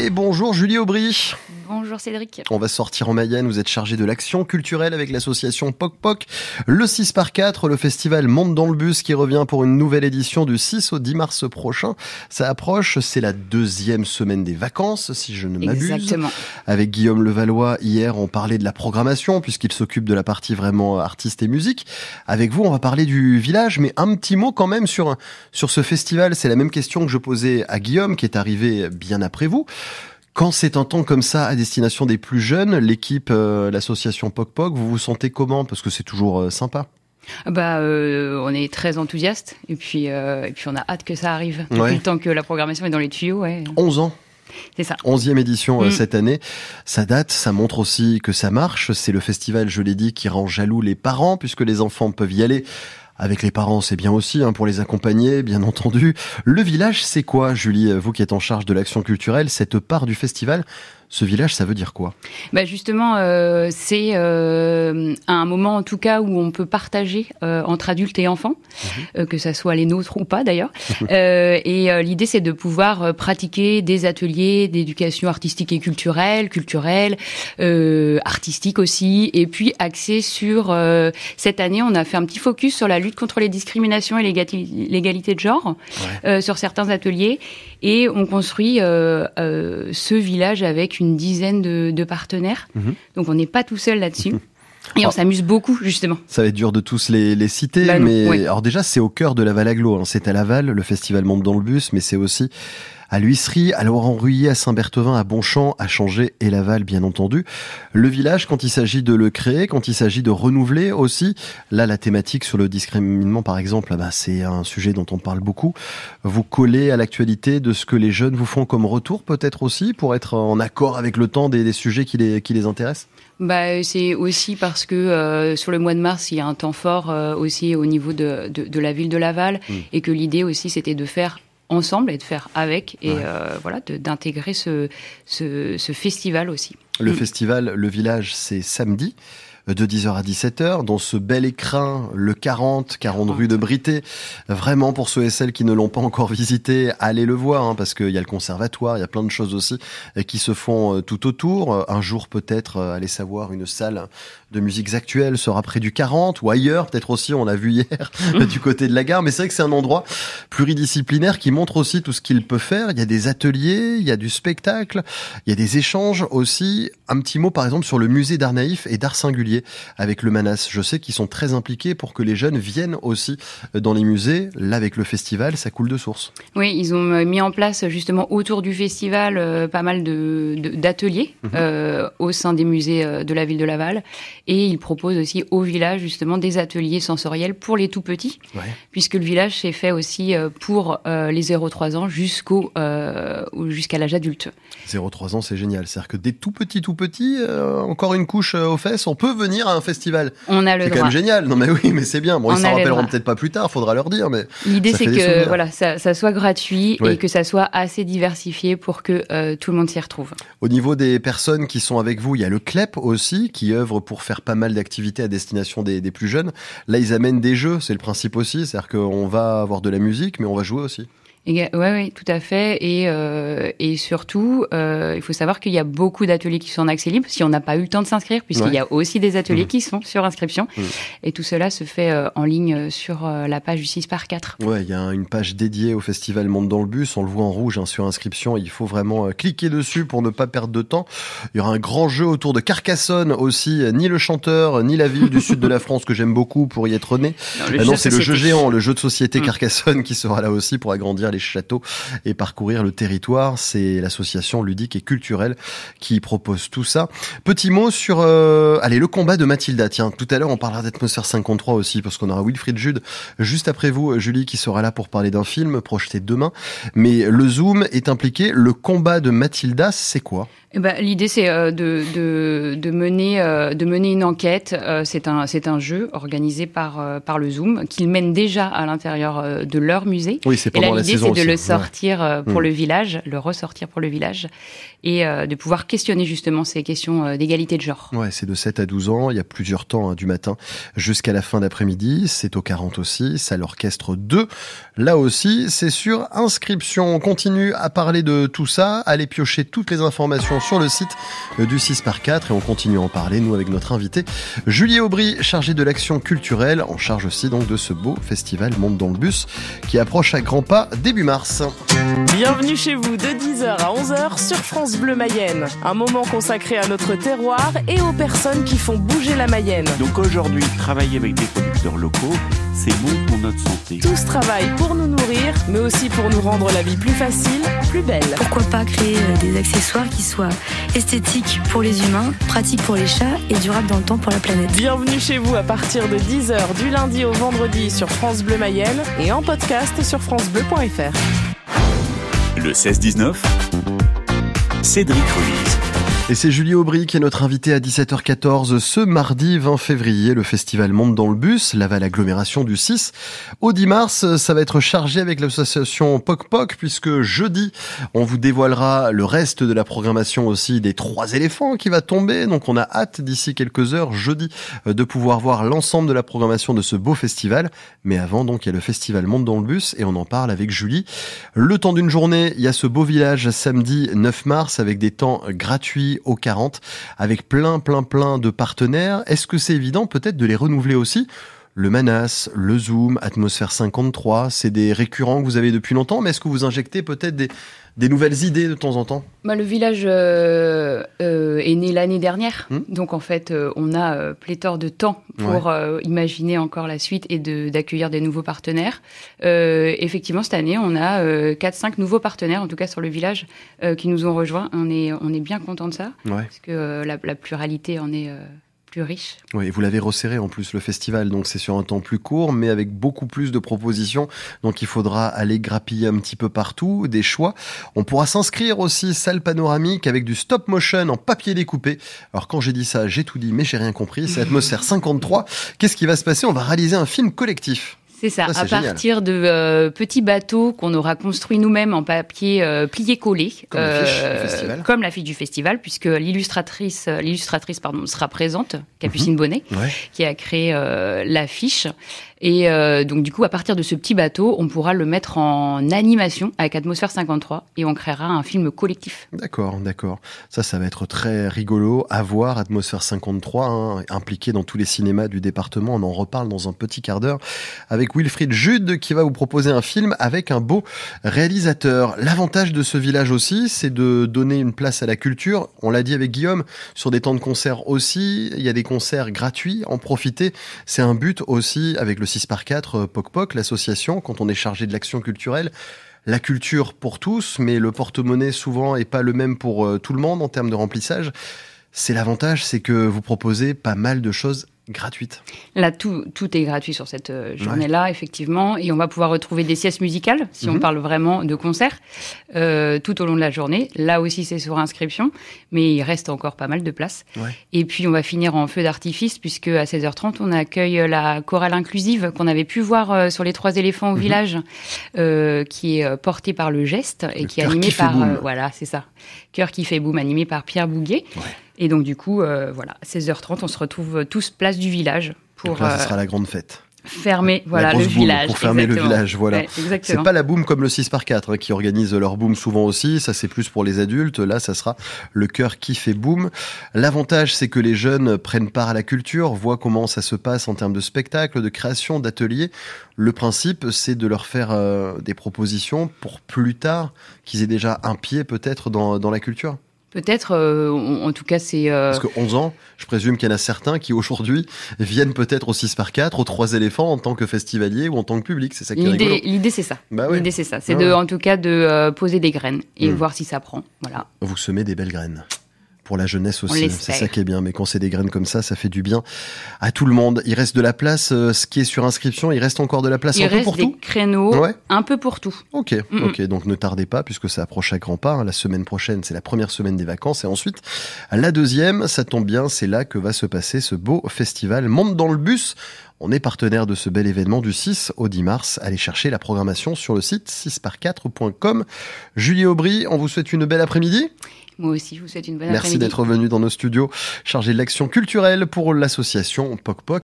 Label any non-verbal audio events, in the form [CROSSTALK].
Et bonjour Julie Aubry. Bonjour Cédric. On va sortir en Mayenne, vous êtes chargé de l'action culturelle avec l'association Poc Poc. Le 6 par 4, le festival Monte dans le bus qui revient pour une nouvelle édition du 6 au 10 mars prochain. Ça approche, c'est la deuxième semaine des vacances, si je ne m'abuse. Exactement. Avec Guillaume Levallois, hier, on parlait de la programmation, puisqu'il s'occupe de la partie vraiment artiste et musique. Avec vous, on va parler du village, mais un petit mot quand même sur, sur ce festival. C'est la même question que je posais à Guillaume, qui est arrivé bien après vous. Quand c'est un temps comme ça à destination des plus jeunes, l'équipe, euh, l'association Poc Poc, vous vous sentez comment? Parce que c'est toujours euh, sympa. Bah, euh, on est très enthousiaste et puis et puis on a hâte que ça arrive. Depuis Ouais. le temps que la programmation est dans les tuyaux, ouais. 11 ans C'est ça. 11e édition euh, Mm. cette année. Ça date, ça montre aussi que ça marche. C'est le festival, je l'ai dit, qui rend jaloux les parents puisque les enfants peuvent y aller. Avec les parents, c'est bien aussi, hein, pour les accompagner, bien entendu. Le village, c'est quoi, Julie, vous qui êtes en charge de l'action culturelle, cette part du festival Ce village, ça veut dire quoi? Bah justement, euh, c'est euh, un moment en tout cas où on peut partager euh, entre adultes et enfants, euh, que ça soit les nôtres ou pas d'ailleurs. [LAUGHS] Euh, et euh, l'idée, c'est de pouvoir pratiquer des ateliers d'éducation artistique et culturelle, culturelle, euh, artistique aussi, et puis axé sur euh, cette année, on a fait un petit focus sur la lutte contre les discriminations et l'égalité de genre euh, sur certains ateliers, et on construit euh, euh, ce village avec une dizaine de, de partenaires. Mhm. Donc on n'est pas tout seul là-dessus. Et on s'amuse beaucoup, justement. Ça va être dur de tous les, les citer, Bah non, mais alors déjà c'est au cœur de la Val-Aglo. Hein. C'est à Laval, le festival monte dans le bus, mais c'est aussi à l'Huisserie, à Laurent-Ruillet, à Saint-Berthevin, à Bonchamp, à Changé et Laval, bien entendu. Le village, quand il s'agit de le créer, quand il s'agit de renouveler aussi, là la thématique sur le discriminement par exemple, ah bah, c'est un sujet dont on parle beaucoup. Vous collez à l'actualité de ce que les jeunes vous font comme retour peut-être aussi, pour être en accord avec le temps des, des sujets qui les, qui les intéressent? Bah, c'est aussi parce que euh, sur le mois de mars, il y a un temps fort euh, aussi au niveau de, de, de la ville de Laval, Mm. et que l'idée aussi, c'était de faire ensemble et de faire avec, et Ouais. euh, voilà, d'intégrer ce, ce, ce festival aussi. Le Mm. festival Le Village, c'est samedi de 10h à 17h dans ce bel écrin, le 40, 40 rue de Brité. Vraiment, pour ceux et celles qui ne l'ont pas encore visité, allez le voir, hein, parce qu'il y a le conservatoire, il y a plein de choses aussi euh, qui se font euh, tout autour. Euh, Un jour, peut-être, allez savoir, une salle de musiques actuelles sera près du 40 ou ailleurs, peut-être aussi, on l'a vu hier, [LAUGHS] du côté de la gare. Mais c'est vrai que c'est un endroit pluridisciplinaire qui montre aussi tout ce qu'il peut faire. Il y a des ateliers, il y a du spectacle, il y a des échanges aussi. Un petit mot, par exemple, sur le musée d'art naïf et d'art singulier avec le Manas. Je sais qu'ils sont très impliqués pour que les jeunes viennent aussi dans les musées. Là, avec le festival, ça coule de source. Oui, ils ont euh, mis en place justement autour du festival euh, pas mal de- de- d'ateliers Mhm. euh, au sein des musées euh, de la ville de Laval. Et ils proposent aussi au village justement des ateliers sensoriels pour les tout petits, Ouais. puisque le village s'est fait aussi euh, pour euh, les 0-3 ans jusqu'au euh, jusqu'à l'âge adulte. 0-3 ans, c'est génial. C'est-à-dire que des tout petits, tout petits, euh, encore une couche euh, aux fesses, on peut venir à un festival. On a le C'est quand même génial. Non, mais oui, mais c'est bien. Bon, On ils s'en rappelleront peut-être pas plus tard, faudra leur dire, mais L'idée c'est que voilà, ça, ça soit gratuit et que ça soit assez diversifié pour que euh, tout le monde s'y retrouve. Au niveau des personnes qui sont avec vous, il y a le CLEP aussi, qui œuvre pour faire pas mal d'activités à destination des, des plus jeunes. Là, ils amènent des jeux, c'est le principe aussi. C'est-à-dire qu'on va avoir de la musique, mais on va jouer aussi. Oui, ouais, tout à fait. Et, euh, et surtout, euh, il faut savoir qu'il y a beaucoup d'ateliers qui sont en accès libre, si on n'a pas eu le temps de s'inscrire, puisqu'il Ouais. y a aussi des ateliers Mhm. qui sont sur inscription. Mhm. Et tout cela se fait euh, en ligne sur la page du 6 par 4. Ouais, il y a une page dédiée au festival Monde dans le bus. On le voit en rouge hein, sur inscription. Il faut vraiment cliquer dessus pour ne pas perdre de temps. Il y aura un grand jeu autour de Carcassonne aussi. Ni le chanteur, ni la ville du sud de la France que j'aime beaucoup pour y être né. Ah non, c'est le jeu géant, le jeu de société Mm. Carcassonne qui sera là aussi pour agrandir les châteaux et parcourir le territoire. C'est l'association ludique et culturelle qui propose tout ça. Petit mot sur, euh, allez, le combat de Mathilda. Tiens, tout à l'heure, on parlera d'Atmosphère 53 aussi parce qu'on aura Wilfried Jude juste après vous, Julie, qui sera là pour parler d'un film projeté demain. Mais le Zoom est impliqué. Le combat de Mathilda, c'est quoi? Eh ben, L'idée, c'est euh, de, de, de, mener, euh, de mener une enquête. Euh, c'est un, un jeu organisé par, par le Zoom qu'ils mènent déjà à l'intérieur de leur musée. Oui, c'est pendant Et l'idée, c'est de le sortir pour hmm. le village, le ressortir pour le village et de pouvoir questionner justement ces questions d'égalité de genre. Ouais, c'est de 7 à 12 ans. Il y a plusieurs temps, hein, du matin jusqu'à la fin d'après-midi. C'est au 40 aussi. C'est à l'orchestre 2. Là aussi, c'est sur inscription. On continue à parler de tout ça. Allez piocher toutes les informations sur le site du 6 par 4 et on continue à en parler, nous, avec notre invité Julie Aubry, chargée de l'action culturelle, en charge aussi donc de ce beau festival Monde dans le bus qui approche à grands pas début mars. Bienvenue chez vous de 10h à 11h sur France Bleu Mayenne. Un moment consacré à notre terroir et aux personnes qui font bouger la Mayenne. Donc aujourd'hui, travailler avec des producteurs locaux, c'est bon pour notre santé. Tous travaillent pour nous nourrir, mais aussi pour nous rendre la vie plus facile, plus belle. Pourquoi pas créer euh, des accessoires qui soient esthétiques pour les humains, pratiques pour les chats et durables dans le temps pour la planète. Bienvenue chez vous à partir de 10h du lundi au vendredi sur France Bleu Mayenne et en podcast sur francebleu.fr. Le 16-19, Cédric Ruiz. Et c'est Julie Aubry qui est notre invitée à 17h14 ce mardi 20 février. Le festival monte dans le bus, Laval agglomération du 6. Au 10 mars, ça va être chargé avec l'association Poc Poc puisque jeudi, on vous dévoilera le reste de la programmation aussi des trois éléphants qui va tomber. Donc on a hâte d'ici quelques heures jeudi de pouvoir voir l'ensemble de la programmation de ce beau festival. Mais avant, donc, il y a le festival monte dans le bus et on en parle avec Julie. Le temps d'une journée, il y a ce beau village samedi 9 mars avec des temps gratuits au 40 avec plein, plein, plein de partenaires. Est-ce que c'est évident peut-être de les renouveler aussi le Manas, le Zoom, Atmosphère 53, c'est des récurrents que vous avez depuis longtemps, mais est-ce que vous injectez peut-être des, des nouvelles idées de temps en temps? Bah, Le village euh, euh, est né l'année dernière, hmm? donc en fait, euh, on a pléthore de temps pour imaginer encore la suite et d'accueillir des nouveaux partenaires. effectivement, cette année, on a 4-5 nouveaux partenaires, en tout cas sur le village, qui nous ont rejoints. On est, on est bien content de ça, parce que la, la, pluralité en est plus riche. Oui, vous l'avez resserré en plus le festival, donc c'est sur un temps plus court, mais avec beaucoup plus de propositions. Donc il faudra aller grappiller un petit peu partout, des choix. On pourra s'inscrire aussi salle panoramique avec du stop motion en papier découpé. Alors quand j'ai dit ça, j'ai tout dit, mais j'ai rien compris. C'est Atmosphère 53. Qu'est-ce qui va se passer? On va réaliser un film collectif. C'est ça, à partir de euh, petits bateaux qu'on aura construits nous-mêmes en papier euh, plié-collé, comme, euh, comme, la fiche du festival, puisque l'illustratrice, euh, l'illustratrice pardon, sera présente, Capucine mhm. Bonnet, qui a créé l'affiche. Et euh, donc du coup, à partir de ce petit bateau, on pourra le mettre en animation avec Atmosphère 53 et on créera un film collectif. D'accord, d'accord. Ça, ça va être très rigolo à voir. Atmosphère 53, hein, impliqué dans tous les cinémas du département. On en reparle dans un petit quart d'heure avec Wilfried Jude qui va vous proposer un film avec un beau réalisateur. L'avantage de ce village aussi, c'est de donner une place à la culture. On l'a dit avec Guillaume, sur des temps de concert aussi. Il y a des concerts gratuits. En profiter, c'est un but aussi avec le 6 par 4 Poc Poc, l'association, quand on est chargé de l'action culturelle, la culture pour tous, mais le porte-monnaie souvent est pas le même pour euh, tout le monde en termes de remplissage. C'est l'avantage, c'est que vous proposez pas mal de choses gratuite. Là, tout, tout est gratuit sur cette euh, journée-là, effectivement. Et on va pouvoir retrouver des siestes musicales, si on mhm. parle vraiment de concerts, euh, tout au long de la journée. Là aussi, c'est sur inscription, mais il reste encore pas mal de place. Et puis, on va finir en feu d'artifice, puisque à 16h30, on accueille la chorale inclusive qu'on avait pu voir euh, sur les trois éléphants au mhm. village, qui est portée par le geste et qui est animée par... voilà, c'est ça. Cœur qui fait boum, animé par Pierre Bouguet. Et donc, du coup, euh, voilà, 16h30, on se retrouve tous place du village. Pour, là, ce sera la grande fête. Fermer, voilà, le village. Pour fermer le village, voilà. c'est pas la boum comme le 6 par 4 hein, qui organise leur boom souvent aussi. Ça, c'est plus pour les adultes. Là, ça sera le cœur qui fait boum. L'avantage, c'est que les jeunes prennent part à la culture, voient comment ça se passe en termes de spectacle, de création, d'ateliers. Le principe, c'est de leur faire euh, des propositions pour plus tard qu'ils aient déjà un pied peut-être dans, dans la culture. Peut-être, euh, en tout cas, c'est. Euh, Parce que 11 ans, je présume qu'il y en a certains qui aujourd'hui viennent peut-être au 6 par 4, aux 3 éléphants en tant que festivalier ou en tant que public. C'est ça qui est rigolo. L'idée, c'est ça. Bah L'idée, c'est ça. C'est de, en tout cas, de euh, poser des graines et mm. voir si ça prend. Voilà. Vous semez des belles graines pour la jeunesse aussi. l'espère. C'est ça qui est bien. Mais quand c'est des graines comme ça, ça fait du bien à tout le monde. Il reste de la place. euh, ce qui est sur inscription, il reste encore de la place Il un peu reste pour des tout? créneaux, Ouais. un peu pour tout. Ok, Mm, ok. Donc ne tardez pas puisque ça approche à grands pas. hein. La semaine prochaine, c'est la première semaine des vacances et ensuite la deuxième. Ça tombe bien, c'est là que va se passer ce beau festival. Monte dans le bus. On est partenaire de ce bel événement du 6 au 10 mars. Allez chercher la programmation sur le site 6par4.com. Julie Aubry, on vous souhaite une belle après-midi. Moi aussi, je vous souhaite une bonne Merci après-midi. d'être venu dans nos studios chargé de l'action culturelle pour l'association Poc Poc.